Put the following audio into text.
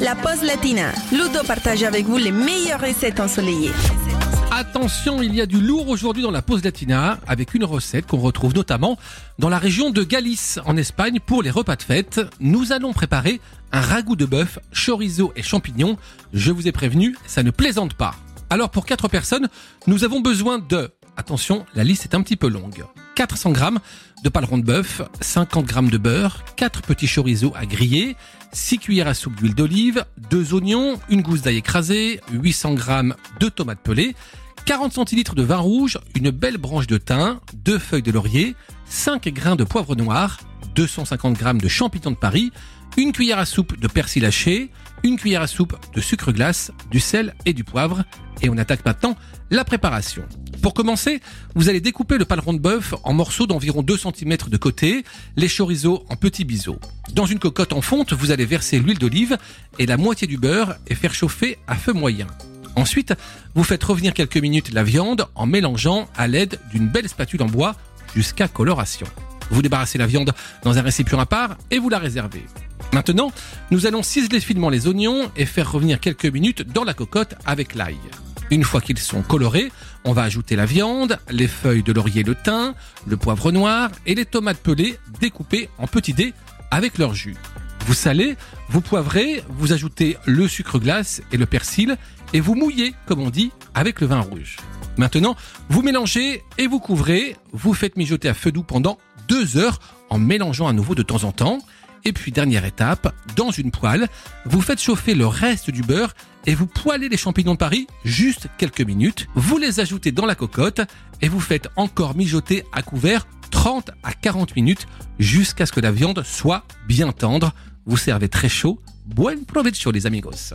la pause latina. Ludo partage avec vous les meilleures recettes ensoleillées. Attention, il y a du lourd aujourd'hui dans la pause latina avec une recette qu'on retrouve notamment dans la région de Galice en Espagne pour les repas de fête. Nous allons préparer un ragoût de bœuf, chorizo et champignons. Je vous ai prévenu, ça ne plaisante pas. Alors pour 4 personnes, nous avons besoin de Attention, la liste est un petit peu longue. 400 grammes de paleron de bœuf, 50 grammes de beurre, 4 petits chorizo à griller, 6 cuillères à soupe d'huile d'olive, 2 oignons, une gousse d'ail écrasée, 800 grammes de tomates pelées, 40 centilitres de vin rouge, une belle branche de thym, 2 feuilles de laurier, 5 grains de poivre noir, 250 grammes de champignons de Paris, une cuillère à soupe de persil haché, une cuillère à soupe de sucre glace, du sel et du poivre. Et on attaque maintenant la préparation. Pour commencer, vous allez découper le paleron de bœuf en morceaux d'environ 2 cm de côté, les chorizo en petits biseaux. Dans une cocotte en fonte, vous allez verser l'huile d'olive et la moitié du beurre et faire chauffer à feu moyen. Ensuite, vous faites revenir quelques minutes la viande en mélangeant à l'aide d'une belle spatule en bois jusqu'à coloration. Vous débarrassez la viande dans un récipient à part et vous la réservez. Maintenant, nous allons ciseler finement les oignons et faire revenir quelques minutes dans la cocotte avec l'ail. Une fois qu'ils sont colorés, on va ajouter la viande, les feuilles de laurier le thym, le poivre noir et les tomates pelées découpées en petits dés avec leur jus. Vous salez, vous poivrez, vous ajoutez le sucre glace et le persil et vous mouillez, comme on dit, avec le vin rouge. Maintenant, vous mélangez et vous couvrez, vous faites mijoter à feu doux pendant deux heures en mélangeant à nouveau de temps en temps. Et puis dernière étape, dans une poêle, vous faites chauffer le reste du beurre et vous poêlez les champignons de Paris juste quelques minutes. Vous les ajoutez dans la cocotte et vous faites encore mijoter à couvert 30 à 40 minutes jusqu'à ce que la viande soit bien tendre. Vous servez très chaud. Buen provecho les amigos.